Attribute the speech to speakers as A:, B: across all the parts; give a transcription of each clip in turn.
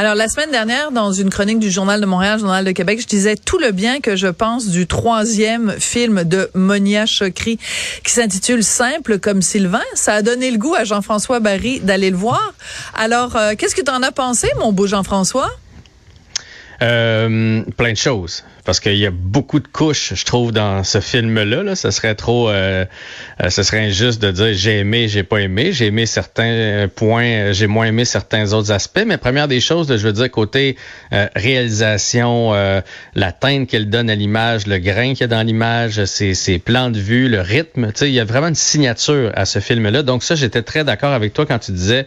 A: Alors, la semaine dernière, dans une chronique du Journal de Montréal, Journal de Québec, je disais tout le bien que je pense du troisième film de Monia Chokri qui s'intitule Simple comme Sylvain. Ça a donné le goût à Jean-François Barry d'aller le voir. Alors, euh, qu'est-ce que tu en as pensé, mon beau Jean-François?
B: Euh, plein de choses parce qu'il y a beaucoup de couches, je trouve, dans ce film-là. Là. Ce serait trop, euh, euh, ce serait injuste de dire j'ai aimé, j'ai pas aimé. J'ai aimé certains points, j'ai moins aimé certains autres aspects. Mais première des choses, je veux dire côté réalisation, la teinte qu'elle donne à l'image, le grain qu'il y a dans l'image, ses, ses plans de vue, le rythme. Tu sais, il y a vraiment une signature à ce film-là. Donc ça, j'étais très d'accord avec toi quand tu disais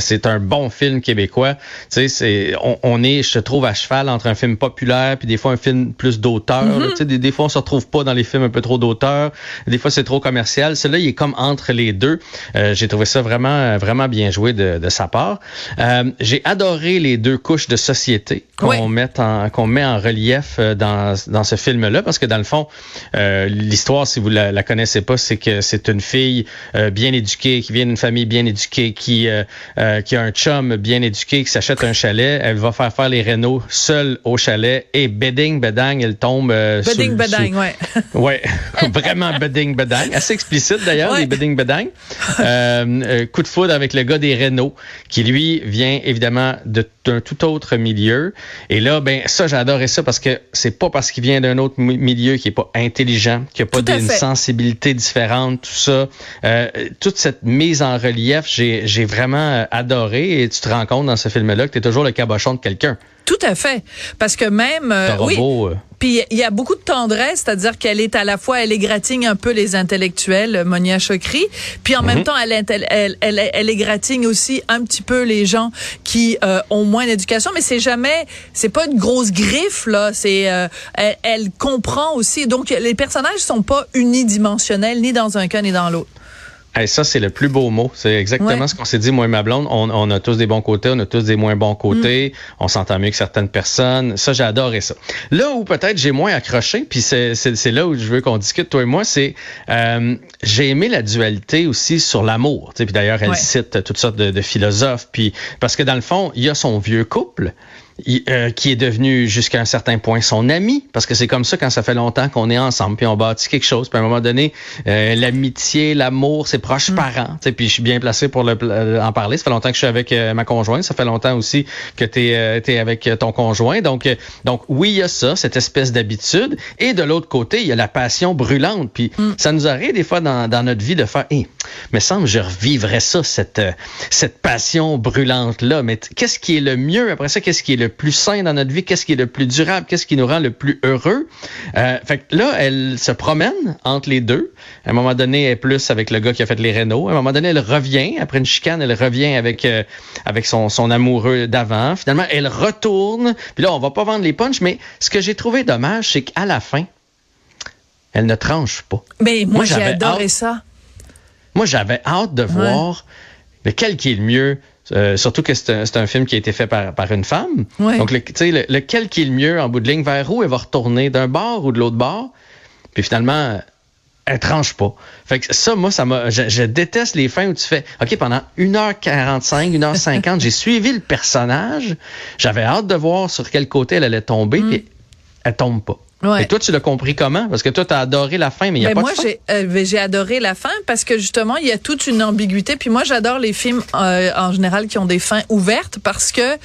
B: c'est un bon film québécois. Tu sais, c'est, on, on est, je trouve, à entre un film populaire puis des fois un film plus d'auteur. Mm-hmm. des, des, fois, on se retrouve pas dans les films un peu trop d'auteur. Des fois, c'est trop commercial. Celui-là, il est comme entre les deux. Euh, j'ai trouvé ça vraiment, vraiment bien joué de, de sa part. Euh, j'ai adoré les deux couches de société qu'on met en qu'on met en relief euh, dans, dans ce film-là parce que dans le fond, euh, l'histoire, si vous la, la connaissez pas, c'est que c'est une fille bien éduquée qui vient d'une famille bien éduquée, qui qui a un chum bien éduqué, qui s'achète un chalet. Elle va faire faire les rénaux seule au chalet et bedding bedang, elle tombe. Euh,
A: bedding bedang, ouais.
B: ouais, vraiment bedding bedang, assez explicite d'ailleurs les bedding bedang. Euh, euh, coup de foudre avec le gars des Renault qui lui vient évidemment d'un tout autre milieu. Et là, ben ça j'adorais ça parce que c'est pas parce qu'il vient d'un autre milieu qui est pas intelligent, qui a pas d'une sensibilité différente, tout ça. Euh, toute cette mise en relief, j'ai vraiment adoré et tu te rends compte dans ce film-là que tu es toujours le cabochon de quelqu'un.
A: Tout à fait. Parce que même, euh, oui. Euh. Puis il y a beaucoup de tendresse, c'est-à-dire qu'elle est à la fois, elle égratigne un peu les intellectuels, Monia Chokri, puis en même mhm. temps, elle, elle, elle, elle, égratigne aussi un petit peu les gens qui euh, ont moins d'éducation, mais c'est jamais, c'est pas une grosse griffe là, c'est, elle, elle, comprend aussi. Donc les personnages sont pas unidimensionnels ni dans un cas ni dans l'autre
B: ça, c'est le plus beau mot. C'est exactement ce qu'on s'est dit, moi et ma blonde. On, a tous des bons côtés, on a tous des moins bons côtés. Mm. On s'entend mieux que certaines personnes. Ça, j'ai adoré ça. Là où peut-être j'ai moins accroché, puis c'est là où je veux qu'on discute, toi et moi, c'est euh, j'ai aimé la dualité aussi sur l'amour. Puis d'ailleurs, elle cite toutes sortes de, de philosophes. Puis parce que dans le fond, il y a son vieux couple. Euh, qui est devenu jusqu'à un certain point son ami, parce que c'est comme ça quand ça fait longtemps qu'on est ensemble, puis on bâtit quelque chose, puis à un moment donné, euh, l'amitié, l'amour, c'est proche mm. parents. Puis je suis bien placé pour le, en parler. Ça fait longtemps que je suis avec euh, ma conjointe, ça fait longtemps aussi que tu es, es, avec ton conjoint. Donc, donc oui, il y a ça, cette espèce d'habitude. Et de l'autre côté, il y a la passion brûlante. Puis mm. ça nous arrive des fois dans, dans notre vie de faire, hé, mais semble je revivrais ça, cette, cette passion brûlante-là. Mais qu'est-ce qui est le mieux après ça? Qu'est-ce qui est le plus sain dans notre vie, qu'est-ce qui est le plus durable, qu'est-ce qui nous rend le plus heureux? Euh, fait que là, elle se promène entre les deux. À un moment donné, elle est plus avec le gars qui a fait les rénaux. À un moment donné, elle revient. Après une chicane, elle revient avec euh, avec son, son amoureux d'avant. Finalement, elle retourne. Puis là, on va pas vendre les punchs, mais ce que j'ai trouvé dommage, c'est qu'à la fin, elle ne tranche pas.
A: Mais moi, j'ai adoré ça.
B: Moi, j'avais hâte de voir lequel qui est le mieux euh, surtout que c'est un, film qui a été fait par, par une femme. Donc, le, le, lequel qui est le mieux en bout de ligne, vers où elle va retourner, d'un bord ou de l'autre bord? Puis finalement, elle tranche pas. Fait que ça, moi, ça m'a. Je, déteste les fins où tu fais OK, pendant 1h45, 1h50, j'ai suivi le personnage. J'avais hâte de voir sur quel côté elle allait tomber, mm. puis elle tombe pas. Et toi, tu l'as compris comment? Parce que toi, tu as adoré la fin, mais il n'y a ben, pas
A: moi,
B: de fin.
A: Moi, euh, ben, j'ai adoré la fin parce que justement, il y a toute une ambiguïté. Puis moi, j'adore les films euh, en général qui ont des fins ouvertes parce que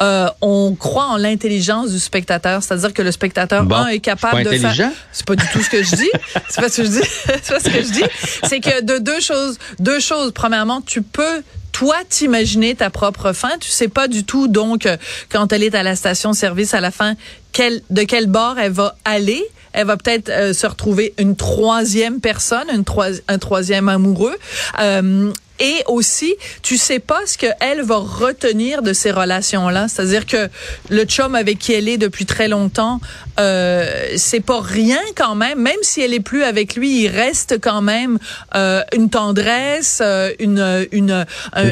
A: euh, on croit en l'intelligence du spectateur. C'est-à-dire que le spectateur, un, est capable
B: de
A: faire... C'est pas du tout ce que je dis. C'est pas ce que je dis. C'est pas ce que je dis. C'est que de deux choses, deux choses. Premièrement, tu peux toi t'imaginer ta propre fin? Tu sais pas du tout, donc, euh, quand elle est à la station-service à la fin, quel, de quel bord elle va aller? Elle va peut-être euh, se retrouver une troisième personne, une un troisième amoureux. Euh, et aussi, tu sais pas ce qu'elle va retenir de ces relations-là? C'est-à-dire que le chum avec qui elle est depuis très longtemps, euh, c'est pas rien quand même. Même si elle est plus avec lui, il reste quand même euh, une tendresse, euh, une, une,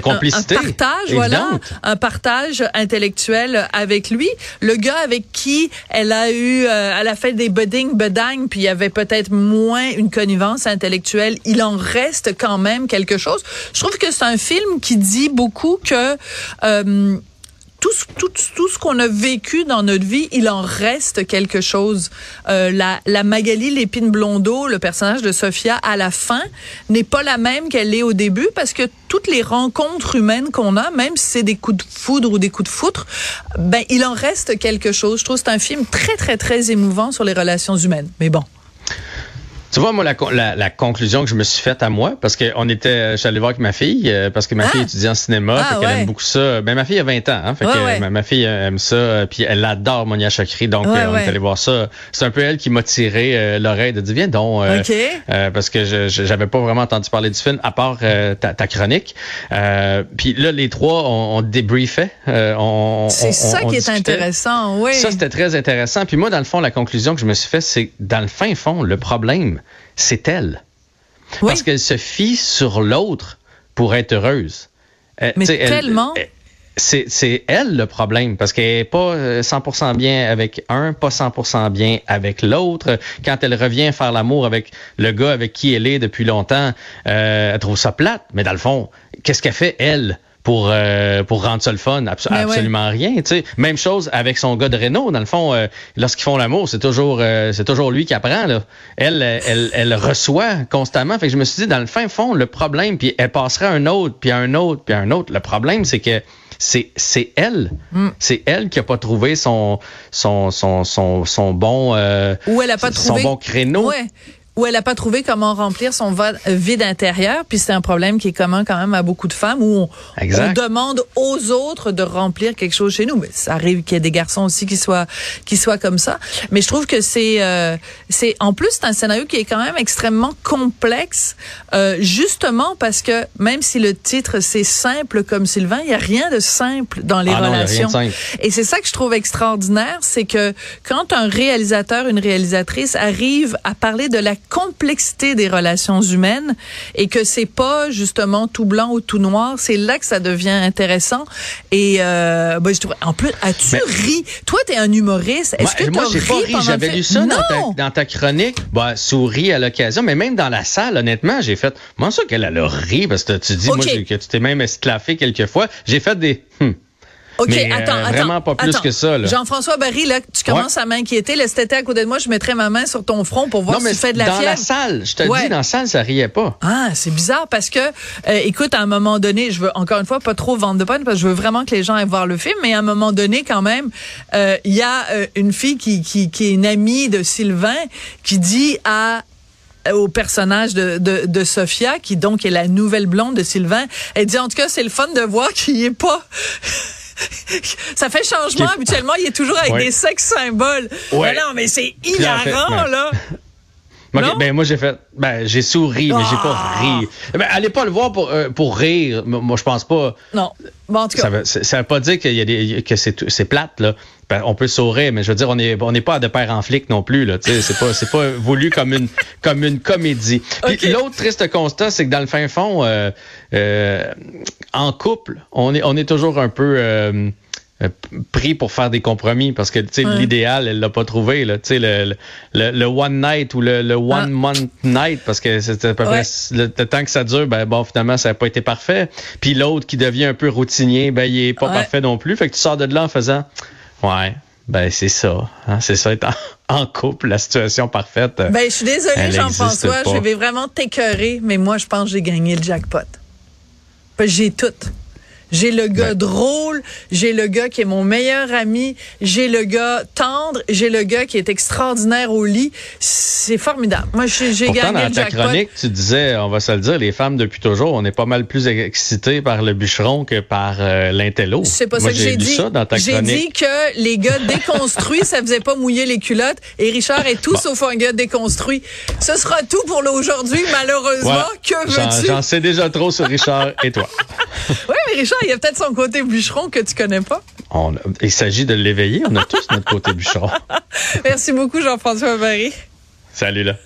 B: complicité,
A: un, partage, voilà, un partage intellectuel avec lui. Le gars avec qui elle a eu, euh, elle a fait des budding, bedang, puis il y avait peut-être moins une connivence intellectuelle. Il en reste quand même quelque chose. Je trouve que c'est un film qui dit beaucoup que euh, tout, tout, tout ce qu'on a vécu dans notre vie, il en reste quelque chose. Euh, la, la Magali Lépine Blondeau, le personnage de Sophia, à la fin, n'est pas la même qu'elle est au début parce que toutes les rencontres humaines qu'on a, même si c'est des coups de foudre ou des coups de foutre, ben, il en reste quelque chose. Je trouve que c'est un film très, très, très émouvant sur les relations humaines. Mais bon.
B: Tu vois, moi, la, la, conclusion que je me suis faite à moi, parce qu'on était, je suis allé voir avec ma fille, euh, parce que ma fille ah! étudie en cinéma, ah, qu'elle aime beaucoup ça. Ben, ma fille a 20 ans, hein, fait que Ma, fille aime ça, puis elle adore Monia Chakri, donc euh, on est allé voir ça. C'est un peu elle qui m'a tiré euh, l'oreille de dire, viens donc, parce que je j'avais pas vraiment entendu parler du film, à part ta, ta, chronique. puis là, les trois, on, on débriefait.
A: c'est ça qui est intéressant, oui.
B: Ça, c'était très intéressant. Puis moi, dans le fond, la conclusion que je me suis faite, c'est, dans le fin fond, le problème, c'est elle. Parce qu'elle se fie sur l'autre pour être heureuse.
A: Euh, Mais tellement.
B: c'est elle le problème parce qu'elle est pas 100% euh, bien avec un, pas 100% bien avec l'autre. Quand elle revient faire l'amour avec le gars avec qui elle est depuis longtemps, euh, elle trouve ça plate. Mais dans le fond, qu'est-ce qu'elle fait elle? Pour euh, pour rendre ça le fun absolument rien tu sais. Même chose avec son gars de Renault dans le fond euh, lorsqu'ils font l'amour c'est toujours euh, c'est toujours lui qui apprend là. Elle, elle elle reçoit constamment. Fait que je me suis dit dans le fin fond le problème puis elle passerait un autre puis un autre puis un autre. Le problème c'est que c'est c'est elle. Mm. c'est elle qui a pas trouvé son son son son, son bon
A: ou elle a pas trouvé.
B: son bon créneau.
A: Ouais où elle n'a pas trouvé comment remplir son vide intérieur, puis c'est un problème qui est commun quand même à beaucoup de femmes, où on, demande aux autres de remplir quelque chose chez nous. Mais ça arrive qu'il y ait des garçons aussi qui soient qui soient comme ça. Mais je trouve que c'est euh, c'est en plus c'est un scénario qui est quand même extrêmement complexe, euh, justement parce que même si le titre c'est simple comme Sylvain, il y a rien de simple dans les ah relations. Et c'est ça que je trouve extraordinaire, c'est que quand un réalisateur, une réalisatrice arrive à parler de la complexité des relations humaines et que c'est pas justement tout blanc ou tout noir. C'est là que ça devient intéressant. Et euh, ben, je trouve, en plus, as-tu ri? Toi, t'es un humoriste. Est-ce que
B: moi,
A: j'ai
B: pas ri. J'avais lu ça dans ta, dans ta, chronique. Bah, souris à l'occasion, mais même dans la salle, honnêtement, j'ai fait. Moi, ça qu'elle a ri parce que tu dis moi que tu t'es même esclaffé quelques fois. J'ai fait des. Hmm.
A: OK, mais, euh, attends, euh,
B: Vraiment pas plus que ça.
A: Jean-François Barry, là, tu commences à m'inquiéter. Là, si t'étais à côté de moi, je mettrais ma main sur ton front pour voir si tu fais de la
B: fièvre.
A: Dans
B: la salle, je te dis, dans la salle, ça riait pas.
A: Ah, c'est bizarre parce que, euh, écoute, à un moment donné, je veux encore une fois pas trop vendre de panne parce que je veux vraiment que les gens aillent voir le film, mais à un moment donné, quand même, euh, il y a une fille qui, qui, qui est une amie de Sylvain qui dit à au personnage de, de, de, Sophia, qui donc est la nouvelle blonde de Sylvain. Elle dit en tout cas, c'est le fun de voir qu'il est pas ça fait changement. Habituellement, il est toujours avec des sexes symboles. Mais non, mais c'est hilarant, là.
B: ben moi j'ai fait ben j'ai souri mais j'ai pas ah! ri. Ben allez pas le voir pour euh, pour rire. Moi je pense pas.
A: Non. Bon, en tout cas.
B: Ça veut, ça veut pas dire qu'il y a des que c'est c'est plate là. Ben, on peut sourire mais je veux dire on est on n'est pas de père en flic non plus là, tu sais c'est pas c'est pas voulu comme une comme une comédie. Puis l'autre triste constat c'est que dans le fin fond euh, euh, en couple, on est on est toujours un peu euh, pris pour faire des compromis parce que l'idéal elle l'a pas trouvé là. Le, le, le, one night ou le, le one ah. month night parce que c'était à peu près le, temps que ça dure ben bon finalement ça n'a pas été parfait. Puis l'autre qui devient un peu routinier ben il est pas parfait non plus. Fait que tu sors de là en faisant ouais ben c'est ça hein, c'est ça être en, couple la situation parfaite.
A: Ben je suis désolée Jean-François je vais vraiment t'écœurer mais moi je pense que j'ai gagné le jackpot. J'ai tout J'ai le gars drôle, j'ai le gars qui est mon meilleur ami, j'ai le gars tendre, j'ai le gars qui est extraordinaire au lit. C'est formidable. Moi, j'ai gagné
B: dans ta chronique, tu disais, on va se le dire, les femmes depuis toujours, on est pas mal plus excités par le bûcheron que par euh, l'intello.
A: C'est pas ça que j'ai dit. J'ai dit que les gars déconstruits, ça faisait pas mouiller les culottes. Et Richard est tout sauf un gars déconstruit. Ce sera tout pour l'aujourd'hui, malheureusement. Que veux-tu?
B: J'en sais déjà trop sur Richard et toi.
A: oui, mais Richard, il y a peut-être son côté bûcheron que tu connais pas.
B: il s'agit de l'éveiller. On a tous notre côté bûcheron.
A: Merci beaucoup, Jean-François Marie.
B: Salut là.